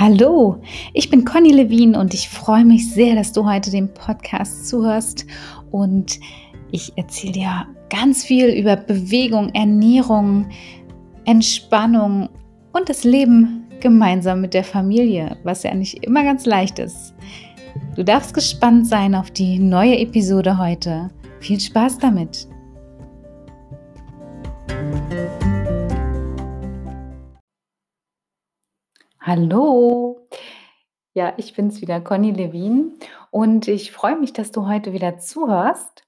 Hallo, ich bin Conny Levin und ich freue mich sehr, dass du heute dem Podcast zuhörst und ich erzähle dir ganz viel über Bewegung, Ernährung, Entspannung und das Leben gemeinsam mit der Familie, was ja nicht immer ganz leicht ist. Du darfst gespannt sein auf die neue Episode heute. Viel Spaß damit! Hallo, ja, ich bin's wieder, Conny Levin, und ich freue mich, dass du heute wieder zuhörst,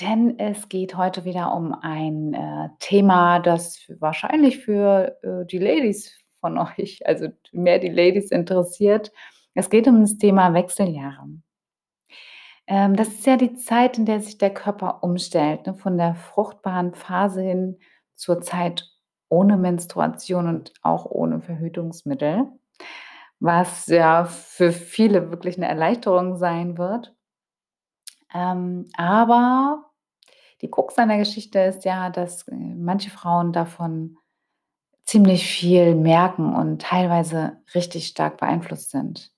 denn es geht heute wieder um ein äh, Thema, das wahrscheinlich für äh, die Ladies von euch, also mehr die Ladies interessiert. Es geht um das Thema Wechseljahre. Ähm, das ist ja die Zeit, in der sich der Körper umstellt, ne, von der fruchtbaren Phase hin zur Zeit ohne Menstruation und auch ohne Verhütungsmittel, was ja für viele wirklich eine Erleichterung sein wird. Ähm, aber die Krux an der Geschichte ist ja, dass äh, manche Frauen davon ziemlich viel merken und teilweise richtig stark beeinflusst sind.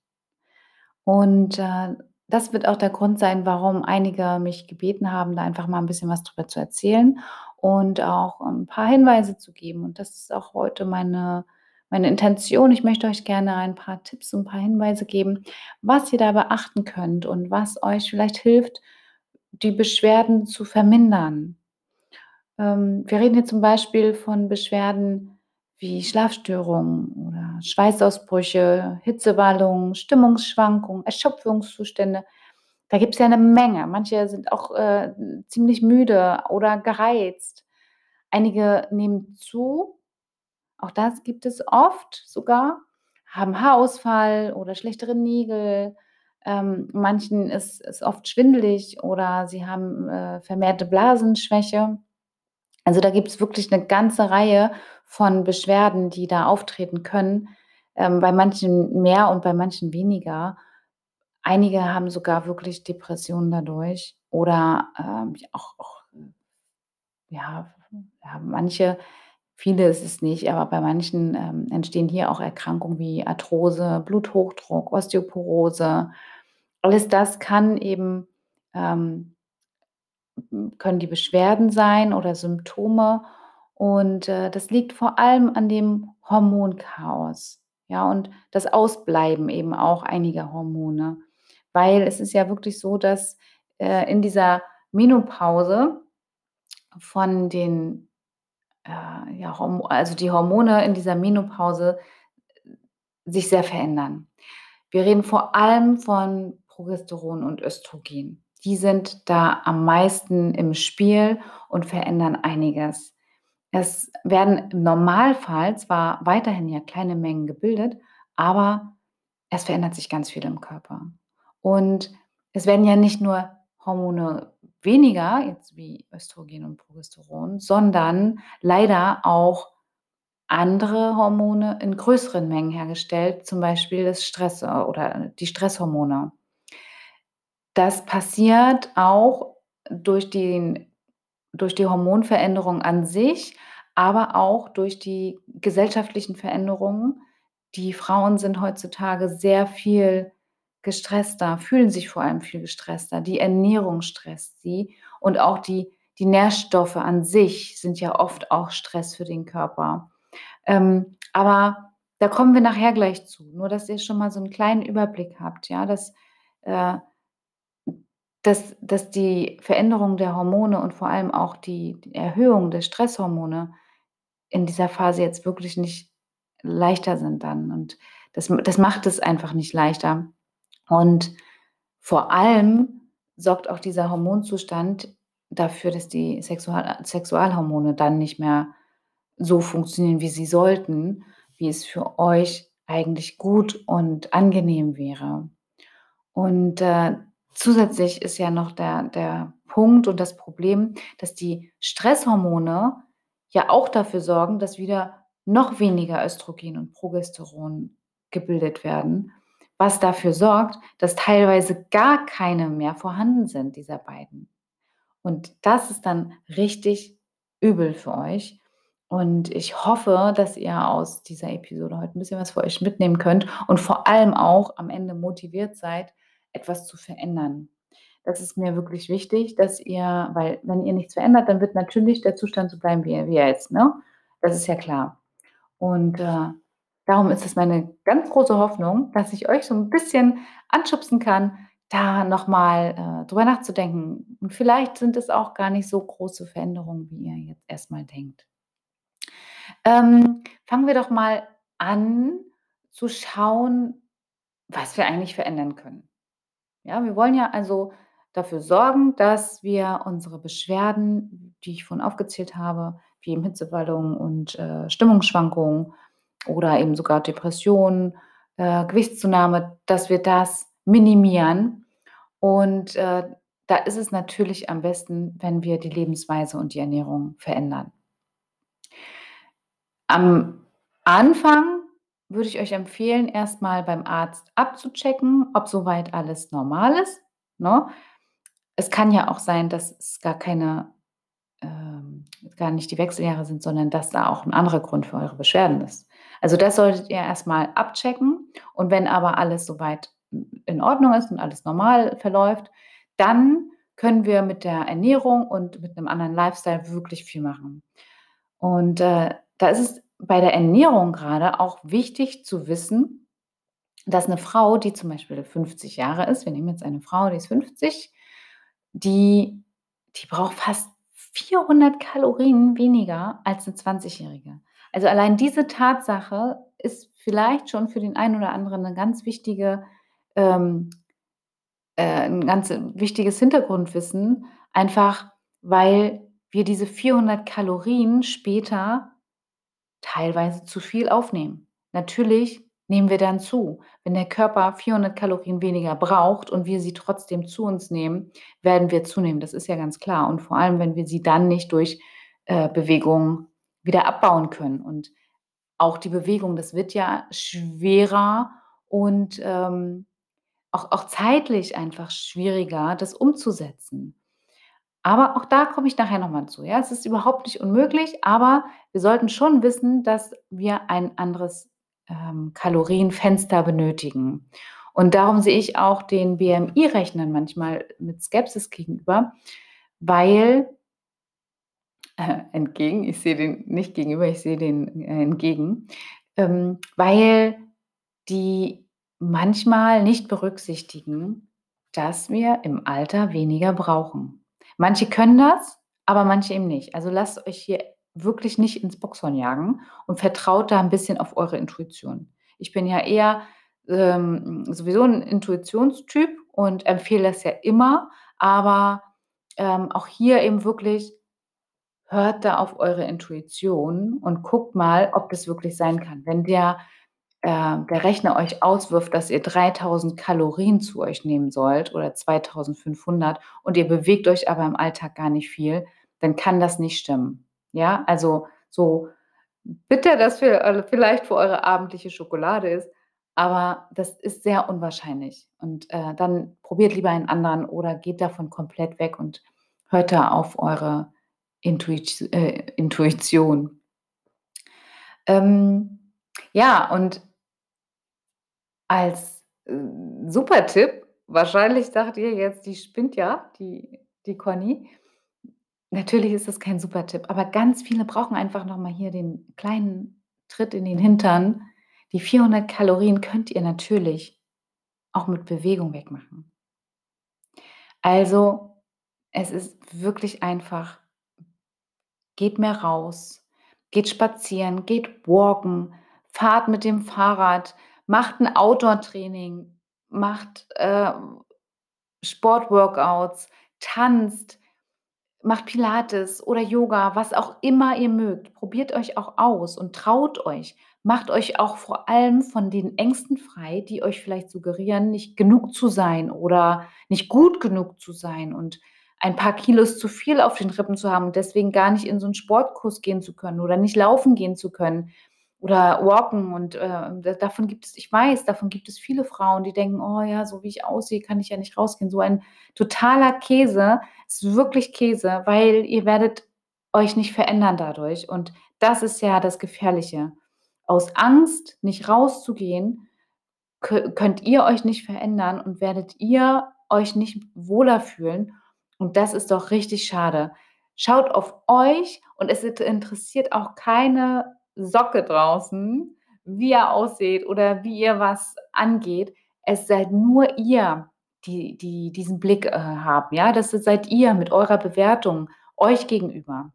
Und äh, das wird auch der Grund sein, warum einige mich gebeten haben, da einfach mal ein bisschen was drüber zu erzählen und auch ein paar Hinweise zu geben. Und das ist auch heute meine, meine Intention. Ich möchte euch gerne ein paar Tipps und ein paar Hinweise geben, was ihr da beachten könnt und was euch vielleicht hilft, die Beschwerden zu vermindern. Ähm, wir reden hier zum Beispiel von Beschwerden wie Schlafstörungen oder Schweißausbrüche, Hitzewallungen, Stimmungsschwankungen, Erschöpfungszustände. Da gibt es ja eine Menge. Manche sind auch äh, ziemlich müde oder gereizt. Einige nehmen zu. Auch das gibt es oft sogar. Haben Haarausfall oder schlechtere Nägel. Ähm, manchen ist es oft schwindelig oder sie haben äh, vermehrte Blasenschwäche. Also da gibt es wirklich eine ganze Reihe von Beschwerden, die da auftreten können. Ähm, bei manchen mehr und bei manchen weniger. Einige haben sogar wirklich Depressionen dadurch oder ähm, auch, auch ja, ja, manche, viele ist es nicht, aber bei manchen ähm, entstehen hier auch Erkrankungen wie Arthrose, Bluthochdruck, Osteoporose. Alles das kann eben ähm, können die Beschwerden sein oder Symptome. Und äh, das liegt vor allem an dem Hormonchaos. Ja, und das Ausbleiben eben auch einiger Hormone. Weil es ist ja wirklich so, dass äh, in dieser Menopause von den, äh, ja, also die Hormone in dieser Menopause äh, sich sehr verändern. Wir reden vor allem von Progesteron und Östrogen. Die sind da am meisten im Spiel und verändern einiges. Es werden im Normalfall zwar weiterhin ja kleine Mengen gebildet, aber es verändert sich ganz viel im Körper. Und es werden ja nicht nur Hormone weniger, jetzt wie Östrogen und Progesteron, sondern leider auch andere Hormone in größeren Mengen hergestellt, zum Beispiel das Stress oder die Stresshormone. Das passiert auch durch, den, durch die Hormonveränderung an sich, aber auch durch die gesellschaftlichen Veränderungen. Die Frauen sind heutzutage sehr viel gestresster, fühlen sich vor allem viel gestresster. Die Ernährung stresst sie und auch die, die Nährstoffe an sich sind ja oft auch Stress für den Körper. Ähm, aber da kommen wir nachher gleich zu. Nur, dass ihr schon mal so einen kleinen Überblick habt, ja, dass, äh, dass, dass die Veränderung der Hormone und vor allem auch die, Erhöhung der Stresshormone in dieser Phase jetzt wirklich nicht leichter sind dann. Und das, das macht es einfach nicht leichter. Und vor allem sorgt auch dieser Hormonzustand dafür, dass die Sexual Sexualhormone dann nicht mehr so funktionieren, wie sie sollten, wie es für euch eigentlich gut und angenehm wäre. Und äh, zusätzlich ist ja noch der, der Punkt und das Problem, dass die Stresshormone ja auch dafür sorgen, dass wieder noch weniger Östrogen und Progesteron gebildet werden was dafür sorgt, dass teilweise gar keine mehr vorhanden sind, dieser beiden. Und das ist dann richtig übel für euch. Und ich hoffe, dass ihr aus dieser Episode heute 'n bisschen was für euch mitnehmen könnt und vor allem auch am Ende motiviert seid, etwas zu verändern. Das ist mir wirklich wichtig, dass ihr weil wenn ihr nichts verändert, dann wird natürlich der Zustand so bleiben, wie er wie er ist, ne? Das ist ja klar. Und, äh, darum ist es meine ganz große Hoffnung, dass ich euch so 'n bisschen anschubsen kann, da noch mal, äh, drüber nachzudenken. Und vielleicht sind es auch gar nicht so große Veränderungen, wie ihr jetzt erst mal denkt. Ähm, fangen wir doch mal an zu schauen, was wir eigentlich verändern können. Ja, wir wollen ja also dafür sorgen, dass wir unsere Beschwerden, die ich vorhin aufgezählt habe, wie eben Hitzewallungen und, äh, Stimmungsschwankungen oder eben sogar Depressionen, äh, Gewichtszunahme, dass wir das minimieren. Und, äh, da ist es natürlich am besten, wenn wir die Lebensweise und die Ernährung verändern. Am Anfang würde ich euch empfehlen, erst mal beim Arzt abzuchecken, ob so weit alles normal ist, ne? Es kann ja auch sein, dass es gar keine ähm, gar nicht die Wechseljahre sind, sondern dass da auch 'n anderer Grund für eure Beschwerden ist. Also, das solltet ihr erst mal abchecken. Und wenn aber alles so weit n in Ordnung ist und alles normal verläuft, dann können wir mit der Ernährung und mit 'nem anderen Lifestyle wirklich viel machen. Und, äh, da ist es bei der Ernährung grade auch wichtig zu wissen, dass 'ne Frau, die zum Beispiel 50 Jahre ist wir nehmen jetzt eine Frau, die ist 50, die die braucht fast 400 Kalorien weniger als 'ne Zwanzigjährige. Also, allein diese Tatsache ist vielleicht schon für den einen oder anderen 'ne ganz wichtige, ähm äh, 'n ganz wichtiges Hintergrundwissen, einfach weil wir diese 400 Kalorien später teilweise zu viel aufnehmen. Natürlich nehmen wir dann zu. Wenn der Körper 400 Kalorien weniger braucht und wir sie trotzdem zu uns nehmen, werden wir zunehmen. Das ist ja ganz klar. Und vor allem, wenn wir sie dann nicht durch, äh, Bewegung wieder abbauen können. Und auch die Bewegung, das wird ja schwerer und, ähm, auch auch zeitlich einfach schwieriger, das umzusetzen. Aber auch da komme ich nachher noch mal zu, ja? Es ist überhaupt nicht unmöglich, aber wir sollten schon wissen, dass wir ein anderes, ähm, Kalorienfenster benötigen. Und darum sehe ich auch den BMI-Rechnern manchmal mit Skepsis gegenüber, weil entgegen, ich sehe den nicht gegenüber, ich sehe den, äh, entgegen, ähm, weil die manchmal nicht berücksichtigen, dass wir im Alter weniger brauchen. Manche können das, aber manche eben nicht. Also, lasst euch hier wirklich nicht ins Bockshorn jagen und vertraut da 'n bisschen auf eure Intuition. Ich bin ja eher, ähm, sowieso 'n Intuitionstyp und empfehle das ja immer, aber, ähm, auch hier eben wirklich hört da auf eure Intuition und guckt mal, ob das wirklich sein kann. Wenn der äh, der Rechner euch auswirft, dass ihr 3.000 Kalorien zu euch nehmen sollt oder 2.500 und ihr bewegt euch aber im Alltag gar nicht viel, dann kann das nicht stimmen. Ja, also, so bitter das für äh, vielleicht für eure abendliche Schokolade ist, aber das ist sehr unwahrscheinlich. Und, äh, dann probiert lieber einen anderen oder geht davon komplett weg und hört da auf eure Äh, Intuition. Ähm, ja, und als, äh, Supertipp wahrscheinlich sagt ihr jetzt, die spinnt ja, die die Conny. Natürlich ist das kein Supertipp, aber ganz viele brauchen einfach noch mal hier den kleinen Tritt in den Hintern. Die 400 Kalorien könnt ihr natürlich auch mit Bewegung wegmachen. Also, es ist wirklich einfach geht mehr raus, geht spazieren, geht walken, fahrt mit dem Fahrrad, macht 'n Outdoor-Training, macht, äh, Sport-Workouts, tanzt, macht Pilates oder Yoga, was auch immer ihr mögt. Probiert euch auch aus und traut euch. Macht euch auch vor allem von den Ängsten frei, die euch vielleicht suggerieren, nicht genug zu sein oder nicht gut genug zu sein. Und ein paar Kilos zu viel auf den Rippen zu haben und deswegen gar nicht in so 'n Sportkurs gehen zu können oder nicht laufen gehen zu können oder walken und, äh, da davon gibt es ich weiß, davon gibt es viele Frauen, die denken: „Oh ja, so wie ich aussehe, kann ich ja nicht rausgehen.“ So ein totaler Käse. Ist wirklich Käse, weil ihr werdet euch nicht verändern dadurch und Das ist ja das Gefährliche. Aus Angst, nicht rauszugehen, kö könnt ihr euch nicht verändern und werdet ihr euch nicht wohler fühlen. Und das ist doch richtig schade. Schaut auf euch und es interessiert auch keine Socke draußen, wie ihr aussieht oder wie ihr was angeht. Es seid nur ihr, die die diesen Blick, äh, haben, ja? Das seid ihr mit eurer Bewertung euch gegenüber.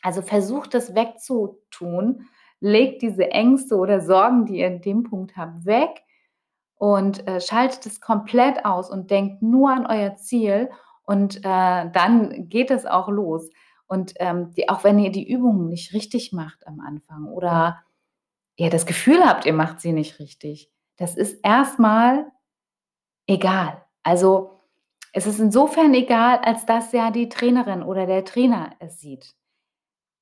Also, versucht das wegzutun. Legt diese Ängste oder Sorgen, die ihr in dem Punkt habt, weg und, äh, schaltet es komplett aus und denkt nur an euer Ziel und, äh, dann geht es auch los. Und, ähm, die auch wenn ihr die Übungen nicht richtig macht am Anfang oder ihr das Gefühl habt, ihr macht sie nicht richtig, das ist erst mal egal. Also, es ist insofern egal, als dass ja die Trainerin oder der Trainer es sieht.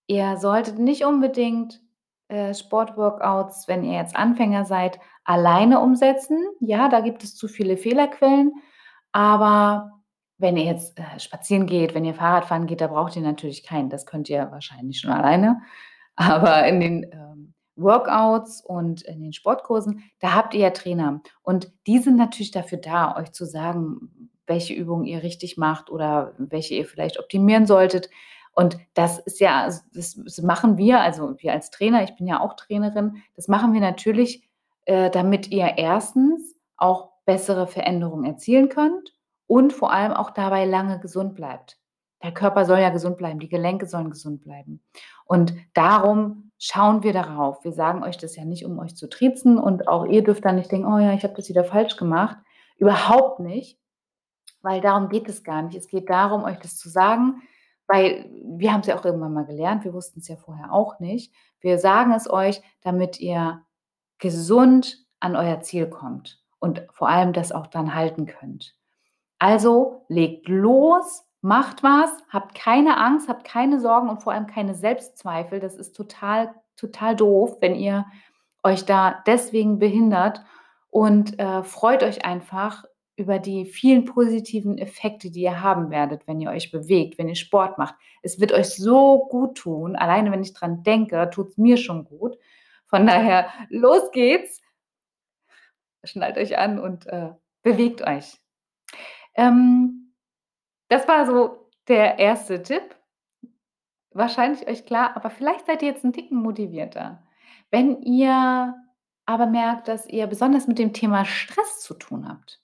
Ihr solltet nicht unbedingt, äh, Sportworkouts, wenn ihr jetzt Anfänger seid, alleine umsetzen. Ja, da gibt es zu viele Fehlerquellen. Aber wenn ihr jetzt, äh, spazieren geht, wenn ihr Fahrrad fahren geht, da braucht ihr natürlich keinen. Das könnt ihr wahrscheinlich schon alleine. Aber in den, ähm, Workouts und in den Sportkursen, da habt ihr ja Trainer. Und die sind natürlich dafür da, euch zu sagen, welche Übungen ihr richtig macht oder welche ihr vielleicht optimieren solltet. Und das ist ja das das machen wir, also wir als Trainer, ich bin ja auch Trainerin, das machen wir natürlich, äh, damit ihr 1. auch bessere Veränderungen erzielen könnt und vor allem auch dabei lange gesund bleibt. Der Körper soll ja gesund bleiben, die Gelenke sollen gesund bleiben. Und darum schauen wir darauf. Wir sagen euch das ja nicht, um euch zu triezen und auch ihr dürft dann nicht denken: „Oh ja, ich habe das wieder falsch gemacht.“ Überhaupt nicht, weil darum geht es gar nicht. Es geht darum, euch das zu sagen, weil wir haben's ja auch irgendwann mal gelernt. Wir wussten's ja vorher auch nicht. Wir sagen es euch, damit ihr gesund an euer Ziel kommt und vor allem das auch dann halten könnt. Also, legt los, macht was, habt keine Angst, habt keine Sorgen und vor allem keine Selbstzweifel. Das ist total total doof, wenn ihr euch da deswegen behindert und, äh, freut euch einfach über die vielen positiven Effekte, die ihr haben werdet, wenn ihr euch bewegt, wenn ihr Sport macht. Es wird euch so guttun. Alleine, wenn ich dran denke, tut's mir schon gut. Von daher, los geht's. Schnallt euch an und, äh, bewegt euch. Ähm, das war so der 1. Tipp. Wahrscheinlich euch klar, aber vielleicht seid ihr jetzt 'n Ticken motivierter. Wenn ihr aber merkt, dass ihr besonders mit dem Thema Stress zu tun habt.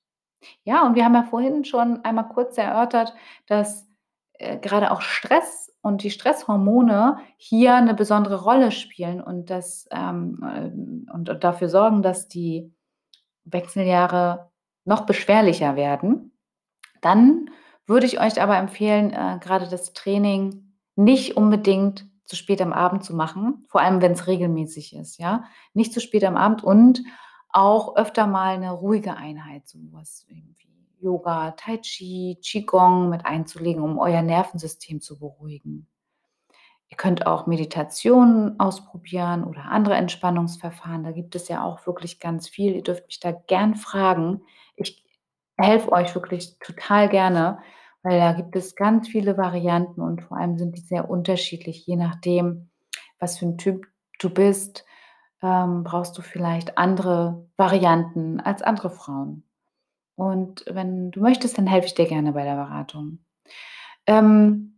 Ja, und wir haben ja vorhin schon einmal kurz erörtert, dass, äh, grade auch Stress und die Stresshormone hier 'ne besondere Rolle spielen und das, ähm, äh und dafür sorgen, dass die Wechseljahre noch beschwerlicher werden. Dann würde ich euch aber empfehlen, äh, grade das Training nicht unbedingt zu spät am Abend zu machen, vor allem wenn's regelmäßig ist, ja? Nicht zu spät am Abend und auch öfter mal 'ne ruhige Einheit, so was irgendwie Yoga, Tai Chi, Qigong mit einzulegen, um euer Nervensystem zu beruhigen. Ihr könnt auch Meditation ausprobieren oder andere Entspannungsverfahren. Da gibt es ja auch wirklich ganz viel. Ihr dürft mich da gern fragen. Helfe euch wirklich total gerne, weil da gibt es ganz viele Varianten und vor allem sind die sehr unterschiedlich, je nachdem, was für 'n Typ du bist, ähm, brauchst du vielleicht andere Varianten als andere Frauen. Und wenn du möchtest, dann helfe ich dir gerne bei der Beratung. Ähm,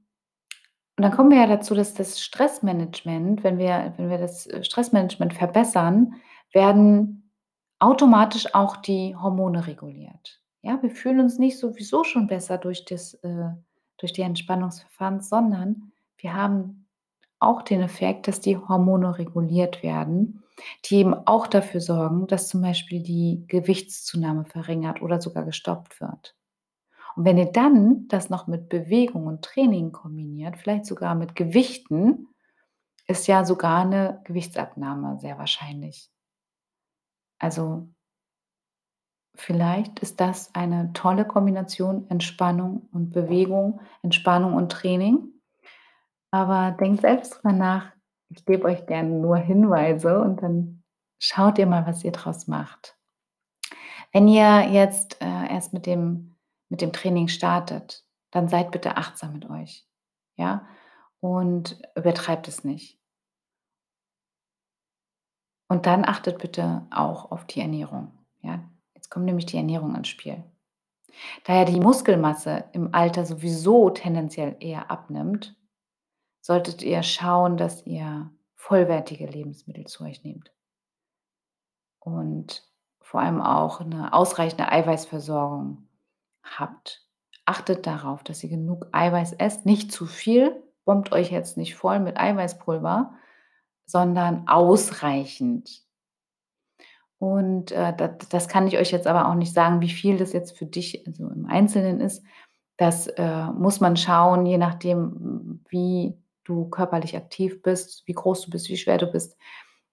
und dann kommen wir ja dazu, dass das Stressmanagement wenn wir wenn wir das, äh, Stressmanagement verbessern, werden automatisch auch die Hormone reguliert. Ja, wir fühlen uns nicht sowieso schon besser durch das äh, durch die Entspannungsverfahren, sondern wir haben auch den Effekt, dass die Hormone reguliert werden, die eben auch dafür sorgen, dass zum Beispiel die Gewichtszunahme verringert oder sogar gestoppt wird. Und wenn ihr dann das noch mit Bewegung und Training kombiniert, vielleicht sogar mit Gewichten, ist ja sogar 'ne Gewichtsabnahme sehr wahrscheinlich. Also vielleicht ist das eine tolle Kombination, Entspannung und Bewegung, Entspannung und Training. Aber denkt selbst drüber nach. Ich gebe euch gerne nur Hinweise und dann schaut ihr mal, was ihr draus macht. Wenn ihr jetzt, äh, erst mit dem mit dem Training startet, dann seid bitte achtsam mit euch, ja? Und übertreibt es nicht. Und dann achtet bitte auch auf die Ernährung, Jetzt kommt nämlich die Ernährung ins Spiel. Da ja die Muskelmasse im Alter sowieso tendenziell eher abnimmt, solltet ihr schauen, dass ihr vollwertige Lebensmittel zu euch nehmt. Und vor allem auch 'ne ausreichende Eiweißversorgung habt. Achtet darauf, dass ihr genug Eiweiß esst, nicht zu viel, bombt euch jetzt nicht voll mit Eiweißpulver, sondern ausreichend. Und, äh, da das kann ich euch jetzt aber auch nicht sagen, wie viel das jetzt für dich so im Einzelnen ist. Das, äh, muss man schauen, je nachdem, wie du körperlich aktiv bist, wie groß du bist, wie schwer du bist.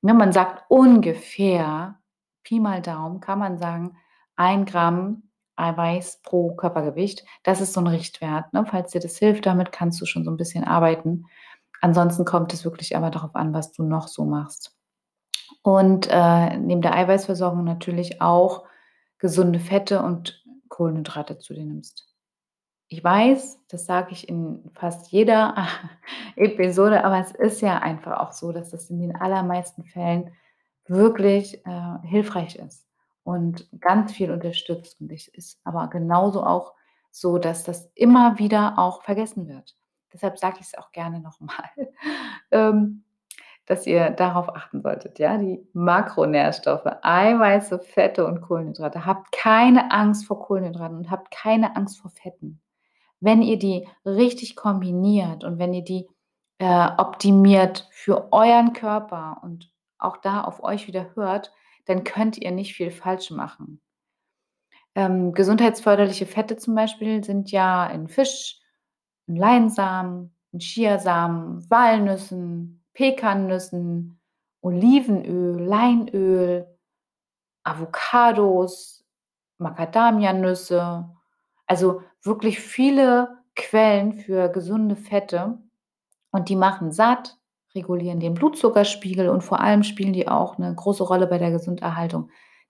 Ne, man sagt ungefähr, Pi mal Daumen, kann man sagen, 1 Gramm Eiweiß pro Körpergewicht. Das ist so 'n Richtwert, ne? Falls dir das hilft, damit kannst du schon so 'n bisschen arbeiten. Ansonsten kommt es wirklich aber darauf an, was du noch so machst. Und, äh, neben der Eiweißversorgung natürlich auch gesunde Fette und Kohlenhydrate zu dir nimmst. Ich weiß, das sage ich in fast jeder Episode, aber es ist ja einfach auch so, dass das in den allermeisten Fällen wirklich, äh, hilfreich ist und ganz viel unterstützt. Und es ist aber genauso auch so, dass das immer wieder auch vergessen wird. Deshalb sage ich's auch gerne noch mal, ähm, dass ihr darauf achten solltet, ja, die Makronährstoffe, Eiweiße, Fette und Kohlenhydrate. Habt keine Angst vor Kohlenhydraten und habt keine Angst vor Fetten. Wenn ihr die richtig kombiniert und wenn ihr die, äh, optimiert für euren Körper und auch da auf euch wieder hört, dann könnt ihr nicht viel falsch machen. Ähm, gesundheitsförderliche Fette zum Beispiel sind ja in Fisch, in Leinsamen, in Chiasamen, Walnüssen, Pekannüssen, Olivenöl, Leinöl, Avocados, Macadamianüsse. Also, wirklich viele Quellen für gesunde Fette und die machen satt, regulieren den Blutzuckerspiegel und vor allem spielen die auch 'ne große Rolle bei der Gesunderhaltung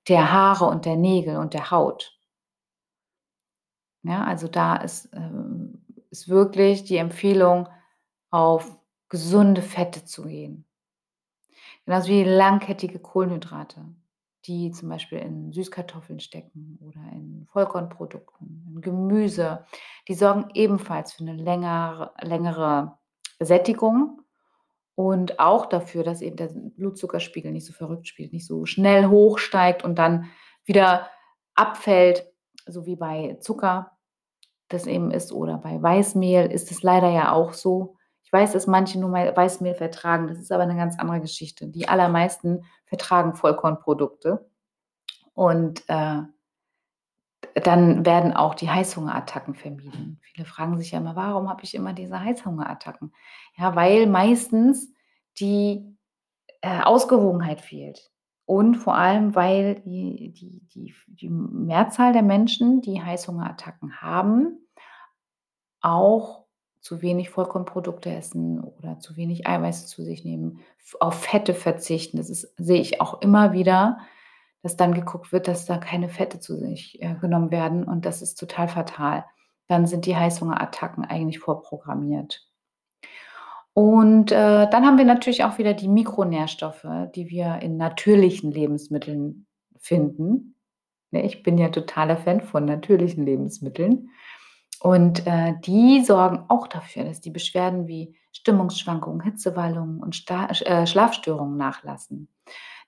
der Haare und der Nägel und der Haut. Ja, also da ist, ähm ist wirklich die Empfehlung, auf gesunde Fette zu gehen. Genauso wie langkettige Kohlenhydrate, die zum Beispiel in Süßkartoffeln stecken oder in Vollkornprodukten, in Gemüse. Die sorgen ebenfalls für 'ne länger längere Sättigung und auch dafür, dass eben der Blutzuckerspiegel nicht so verrückt spielt, nicht so schnell hochsteigt und dann wieder abfällt, so wie bei Zucker das eben ist oder bei Weißmehl ist es leider ja auch so. Ich weiß, dass manche nur Weißmehl vertragen, das ist aber 'ne ganz andere Geschichte. Die allermeisten vertragen Vollkornprodukte und, äh, dann werden auch die Heißhungerattacken vermieden. Viele fragen sich ja immer: „Warum habe ich immer diese Heißhungerattacken?“ Ja, weil meistens die, äh, Ausgewogenheit fehlt und vor allem, weil die die die die Mehrzahl der Menschen, die Heißhungerattacken haben auch zu wenig Vollkornprodukte essen oder zu wenig Eiweiß zu sich nehmen, auf Fette verzichten. Das ist sehe ich auch immer wieder, dass dann geguckt wird, dass da keine Fette zu sich, äh, genommen werden und das ist total fatal. Dann sind die Heißhungerattacken eigentlich vorprogrammiert. Und, äh, dann haben wir natürlich auch wieder die Mikronährstoffe, die wir in natürlichen Lebensmitteln finden. Ne, ich bin ja totaler Fan von natürlichen Lebensmitteln. Und, äh, die sorgen auch dafür, dass die Beschwerden wie Stimmungsschwankungen, Hitzewallungen und sta äh, Schlafstörungen nachlassen.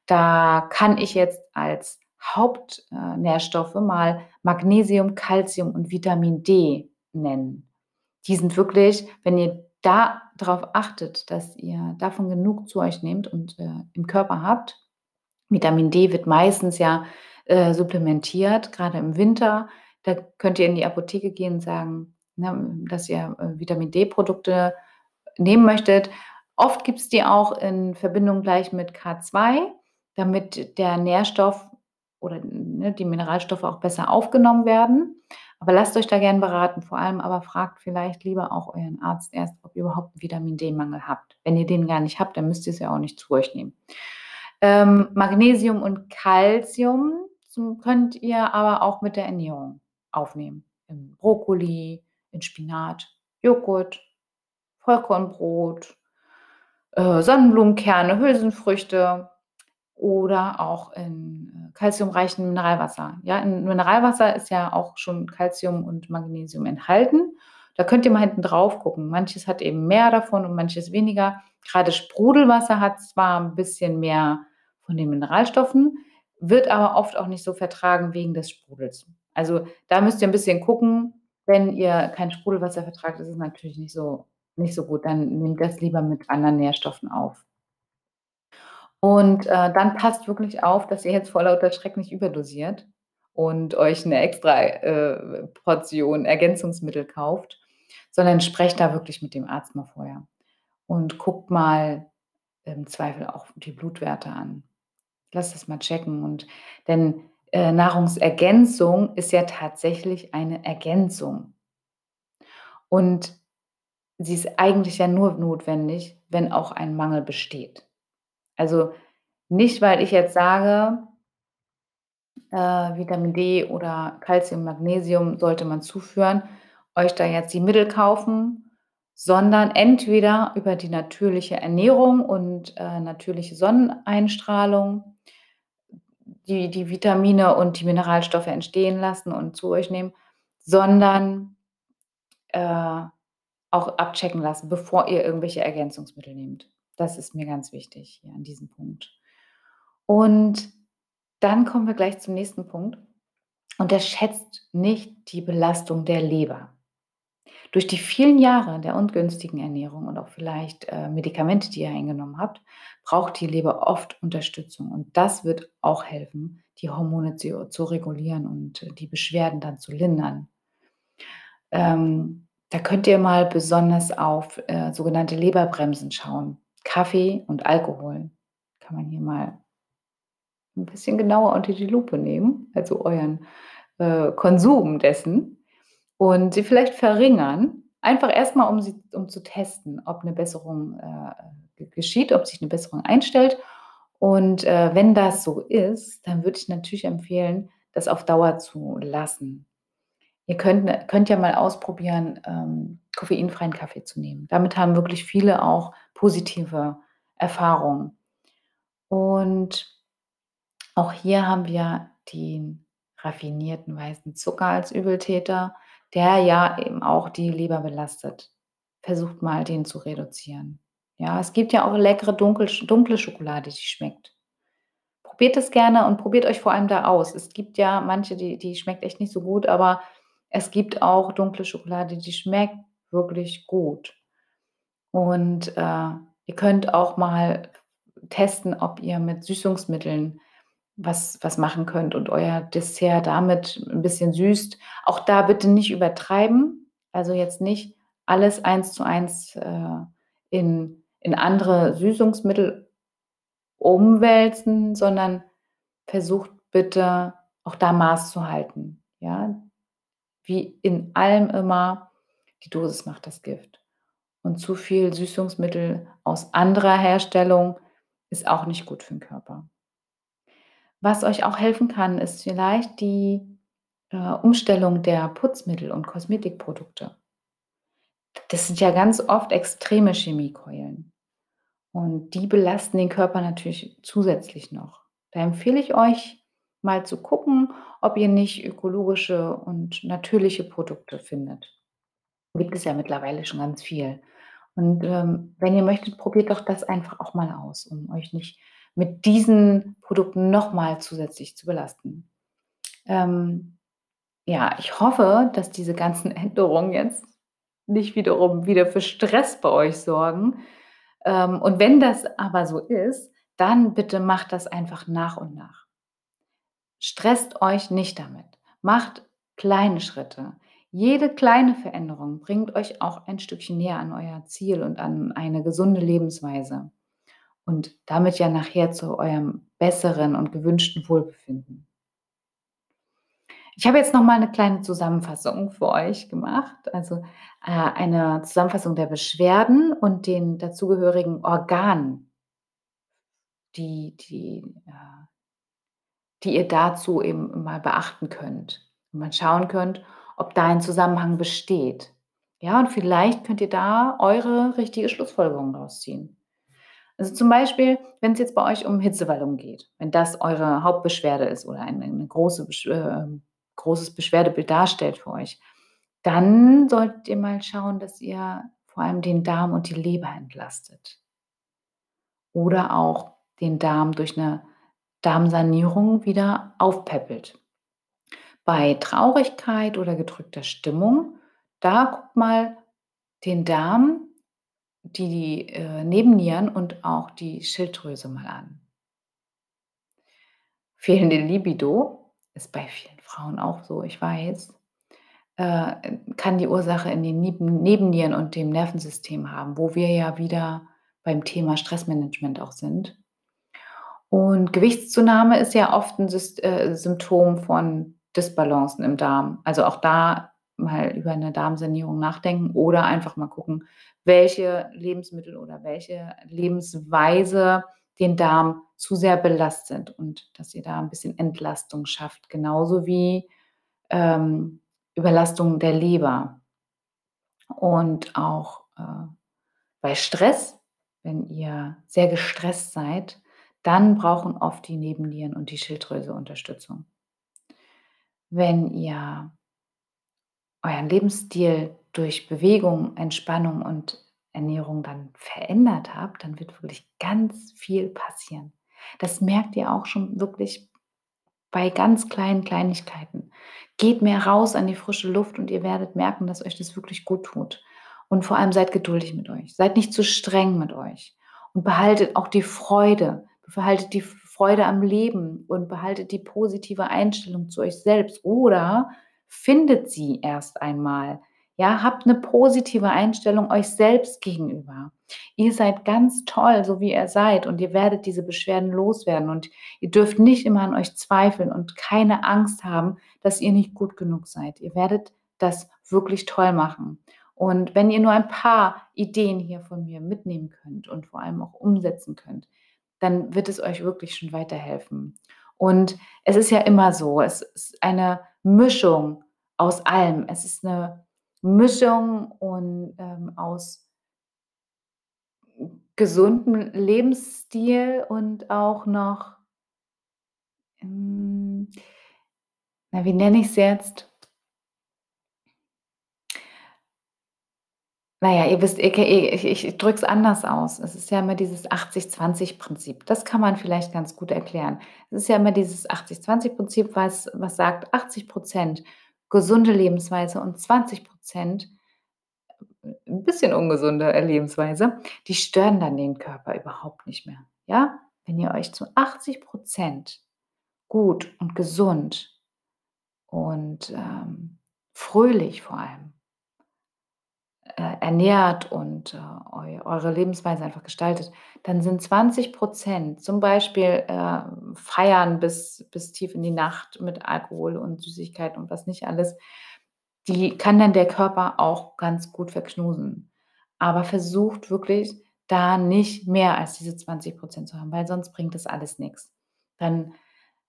Da kann ich jetzt als Haupt äh, mal Magnesium, Calcium und Vitamin D nennen. Die sind wirklich wenn ihr da drauf achtet, dass ihr davon genug zu euch nehmt und, äh, im Körper habt Vitamin D wird meistens ja, äh, supplementiert, grade im Winter. Da könnt ihr in die Apotheke gehen und sagen, ne, dass ihr, äh, Vitamin-D-Produkte nehmen möchtet. Oft gibt's die auch in Verbindung gleich mit K2, damit der Nährstoff oder, ne, die Mineralstoffe auch besser aufgenommen werden. Aber lasst euch da gern beraten, vor allem aber fragt vielleicht lieber auch euren Arzt erst, ob ihr überhaupt 'n Vitamin-D-Mangel habt. Wenn ihr den gar nicht habt, dann müsst ihr's ja auch nicht zu euch nehmen. Ähm, Magnesium und Calcium könnt ihr aber auch mit der Ernährung aufnehmen, in Brokkoli, in Spinat, Joghurt, Vollkornbrot, äh, Sonnenblumenkerne, Hülsenfrüchte oder auch in, äh, kalziumreichem Mineralwasser. Ja, in Mineralwasser ist ja auch schon Kalzium und Magnesium enthalten. Da könnt ihr mal hinten drauf gucken. Manches hat eben mehr davon und manches weniger. Grade Sprudelwasser hat zwar 'n bisschen mehr von den Mineralstoffen, wird aber oft auch nicht so vertragen wegen des Sprudels. Also, da müsst ihr 'n bisschen gucken. Wenn ihr kein Sprudelwasser vertragt, ist es natürlich nicht so nicht so gut, dann nehmt das lieber mit anderen Nährstoffen auf. Und, äh, dann passt wirklich auf, dass ihr jetzt vor lauter Schreck nicht überdosiert und euch 'ne extra, äh, Portion Ergänzungsmittel kauft, sondern sprecht da wirklich mit dem Arzt mal vorher und guckt mal im Zweifel auch die Blutwerte an. Lasst das mal checken und denn, äh, Nahrungsergänzung ist ja tatsächlich eine Ergänzung. Und sie ist eigentlich ja nur notwendig, wenn auch ein Mangel besteht. Also, nicht, weil ich jetzt sage äh, Vitamin D oder Kalzium, Magnesium sollte man zuführen, euch da jetzt die Mittel kaufen, sondern entweder über die natürliche Ernährung und, äh, natürliche Sonneneinstrahlung die die Vitamine und die Mineralstoffe entstehen lassen und zu euch nehmen, sondern, äh, auch abchecken lassen, bevor ihr irgendwelche Ergänzungsmittel nehmt. Das ist mir ganz wichtig hier an diesem Punkt. Und dann kommen wir gleich zum nächsten Punkt. Unterschätzt nicht die Belastung der Leber. Durch die vielen Jahre der ungünstigen Ernährung und auch vielleicht, äh, Medikamente, die ihr eingenommen habt, braucht die Leber oft Unterstützung. Und das wird auch helfen, die Hormone zu zu regulieren und, äh, die Beschwerden dann zu lindern. Ähm, da könnt ihr mal besonders auf, äh, sogenannte Leberbremsen schauen. Kaffee und Alkohol kann man hier mal 'n bisschen genauer unter die Lupe nehmen, also euren, äh, Konsum dessen und sie vielleicht verringern, einfach erst mal, um sie um zu testen, ob 'ne Besserung, äh, ge geschieht, ob sich 'ne Besserung einstellt. Und, äh, wenn das so ist, dann würde ich natürlich empfehlen, das auf Dauer zu lassen. Ihr könnt könnt ja mal ausprobieren, ähm, koffeinfreien Kaffee zu nehmen. Damit haben wirklich viele auch positive Erfahrungen. Und auch hier haben wir den raffinierten weißen Zucker als Übeltäter, der ja eben auch die Leber belastet. Versucht mal, den zu reduzieren. Ja, es gibt ja auch leckere dunkel dunkle Schokolade, die schmeckt. Probiert es gerne und probiert euch vor allem da aus. Es gibt ja manche, die die schmeckt echt nicht so gut, aber es gibt auch dunkle Schokolade, die schmeckt wirklich gut. Und, äh, ihr könnt auch mal testen, ob ihr mit Süßungsmitteln was was machen könnt und euer Dessert damit 'n bisschen süßt. Auch da bitte nicht übertreiben. Also, jetzt nicht alles 1 zu 1, äh, in in andere Süßungsmittel umwälzen, sondern versucht bitte auch da Maß zu halten, ja? Wie in allem immer, die Dosis macht das Gift. Und zu viel Süßungsmittel aus anderer Herstellung ist auch nicht gut für 'n Körper. Was euch auch helfen kann, ist vielleicht die, äh, Umstellung der Putzmittel und Kosmetikprodukte. Das sind ja ganz oft extreme Chemiekeulen und die belasten den Körper natürlich zusätzlich noch. Da empfehle ich euch, mal zu gucken, ob ihr nicht ökologische und natürliche Produkte findet. Gibt es ja mittlerweile schon ganz viel. Und, ähm, wenn ihr möchtet, probiert doch das einfach auch mal aus, um euch nicht mit diesen Produkten noch mal zusätzlich zu belasten. Ähm, ja, ich hoffe, dass diese ganzen Änderungen jetzt nicht wiederum wieder für Stress bei euch sorgen. Ähm, und wenn das aber so ist, dann bitte macht das einfach nach und nach. Stresst euch nicht damit. Macht kleine Schritte. Jede kleine Veränderung bringt euch auch ein Stückchen näher an euer Ziel und an eine gesunde Lebensweise und damit ja nachher zu eurem besseren und gewünschten Wohlbefinden. Ich habe jetzt noch mal 'ne kleine Zusammenfassung für euch gemacht, also, äh, eine Zusammenfassung der Beschwerden und den dazugehörigen Organen die die, äh die ihr dazu eben mal beachten könnt und mal schauen könnt, ob da ein Zusammenhang besteht. Ja, und vielleicht könnt ihr da eure richtige Schlussfolgerung draus ziehen. Also, zum Beispiel, wenn's jetzt bei euch um Hitzewallungen geht, wenn das eure Hauptbeschwerde ist oder ein eine große äh, großes Beschwerdebild darstellt für euch, dann solltet ihr mal schauen, dass ihr vor allem den Darm und die Leber entlastet. Oder auch den Darm durch 'ne Darmsanierung wieder aufpäppelt. Bei Traurigkeit oder gedrückter Stimmung, da guckt mal den Darm, die, äh, Nebennieren und auch die Schilddrüse mal an. Fehlende Libido ist bei vielen Frauen auch so, ich weiß, äh, kann die Ursache in den Nebennieren und dem Nervensystem haben, wo wir ja wieder beim Thema Stressmanagement auch sind. Und Gewichtszunahme ist ja oft 'n Syst äh, Symptom von Dysbalancen im Darm. Also, auch da mal über 'ne Darmsanierung nachdenken oder einfach mal gucken, welche Lebensmittel oder welche Lebensweise den Darm zu sehr belastet und dass ihr da 'n bisschen Entlastung schafft, genauso wie, ähm, Überlastung der Leber. Und auch, äh, bei Stress, wenn ihr sehr gestresst seid, dann brauchen oft die Nebennieren und die Schilddrüse Unterstützung. Wenn ihr euren Lebensstil durch Bewegung, Entspannung und Ernährung dann verändert habt, dann wird wirklich ganz viel passieren. Das merkt ihr auch schon wirklich bei ganz kleinen Kleinigkeiten. Geht mehr raus an die frische Luft und ihr werdet merken, dass euch das wirklich gut tut. Und vor allem seid geduldig mit euch. Seid nicht zu streng mit euch und behaltet auch die Freude. Behaltet die Freude am Leben und behaltet die positive Einstellung zu euch selbst oder findet sie erst einmal. Ja, habt 'ne positive Einstellung euch selbst gegenüber. Ihr seid ganz toll, so wie ihr seid und ihr werdet diese Beschwerden loswerden und ihr dürft nicht immer an euch zweifeln und keine Angst haben, dass ihr nicht gut genug seid. Ihr werdet das wirklich toll machen. Und wenn ihr nur ein paar Ideen hier von mir mitnehmen könnt und vor allem auch umsetzen könnt, dann wird es euch wirklich schon weiterhelfen. Und es ist ja immer so, es ist eine Mischung aus allem. Es ist 'ne Mischung und, ähm, aus gesundem Lebensstil und auch noch hm na, wie nenne ich's jetzt? Na ja, ihr wisst, ich ich ich drücke es anders aus. Es ist ja immer dieses 80-20 Prinzip. Das kann man vielleicht ganz gut erklären. Es ist ja immer dieses 80-20 Prinzip, was was sagt, 80 % gesunde Lebensweise und 20 % 'n bisschen ungesunde, Lebensweise, die stören dann den Körper überhaupt nicht mehr, ja? Wenn ihr euch zu 80 % gut und gesund und, ähm, fröhlich vor allem äh, ernährt und, äh, eu eure Lebensweise einfach gestaltet, dann sind 20 %, zum Beispiel, äh, feiern bis bis tief in die Nacht mit Alkohol und Süßigkeiten und was nicht alles, die kann dann der Körper auch ganz gut verknusen. Aber versucht wirklich, da nicht mehr als diese 20 % zu haben, weil sonst bringt das alles nix. Dann,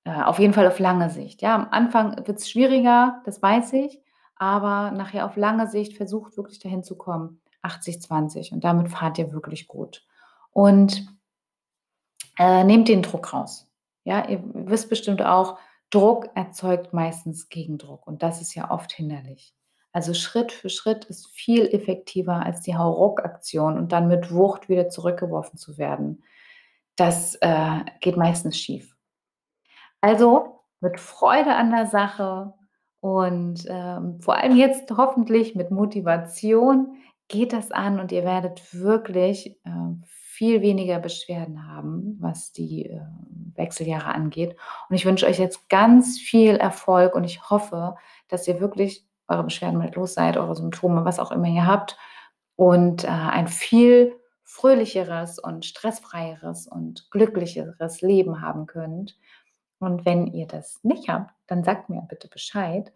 äh, auf jeden Fall auf lange Sicht. Ja, am Anfang wird's schwieriger, das weiß ich, aber nachher auf lange Sicht versucht wirklich dahin zu kommen, 80-20 und damit fahrt ihr wirklich gut. Und, äh, nehmt den Druck raus. Ja, ihr wisst bestimmt auch, Druck erzeugt meistens Gegendruck und das ist ja oft hinderlich. Also, Schritt für Schritt ist viel effektiver als die Hauruck-Aktion und dann mit Wucht wieder zurückgeworfen zu werden. Das, äh, geht meistens schief. Also, mit Freude an der Sache und, ähm, vor allem jetzt hoffentlich mit Motivation geht das an und ihr werdet wirklich, äh, viel weniger Beschwerden haben, was die, äh, Wechseljahre angeht. Und ich wünsche euch jetzt ganz viel Erfolg und ich hoffe, dass ihr wirklich eure Beschwerden bald los seid, eure Symptome, was auch immer ihr habt und, äh, ein viel fröhlicheres und stressfreieres und glücklicheres Leben haben könnt. Und wenn ihr das nicht habt, dann sagt mir bitte Bescheid.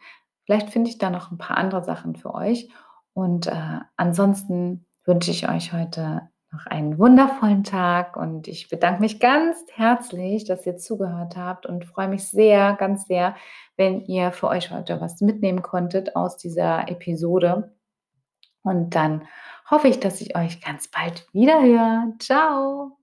Vielleicht finde ich da noch 'n paar andere Sachen für euch. Und, äh, ansonsten wünsche ich euch heute noch einen wundervollen Tag und ich bedanke mich ganz herzlich, dass ihr zugehört habt und freue mich sehr, ganz sehr, wenn ihr für euch heute was mitnehmen konntet aus dieser Episode. Und dann hoffe ich, dass ich euch ganz bald wiederhöre. Tschau.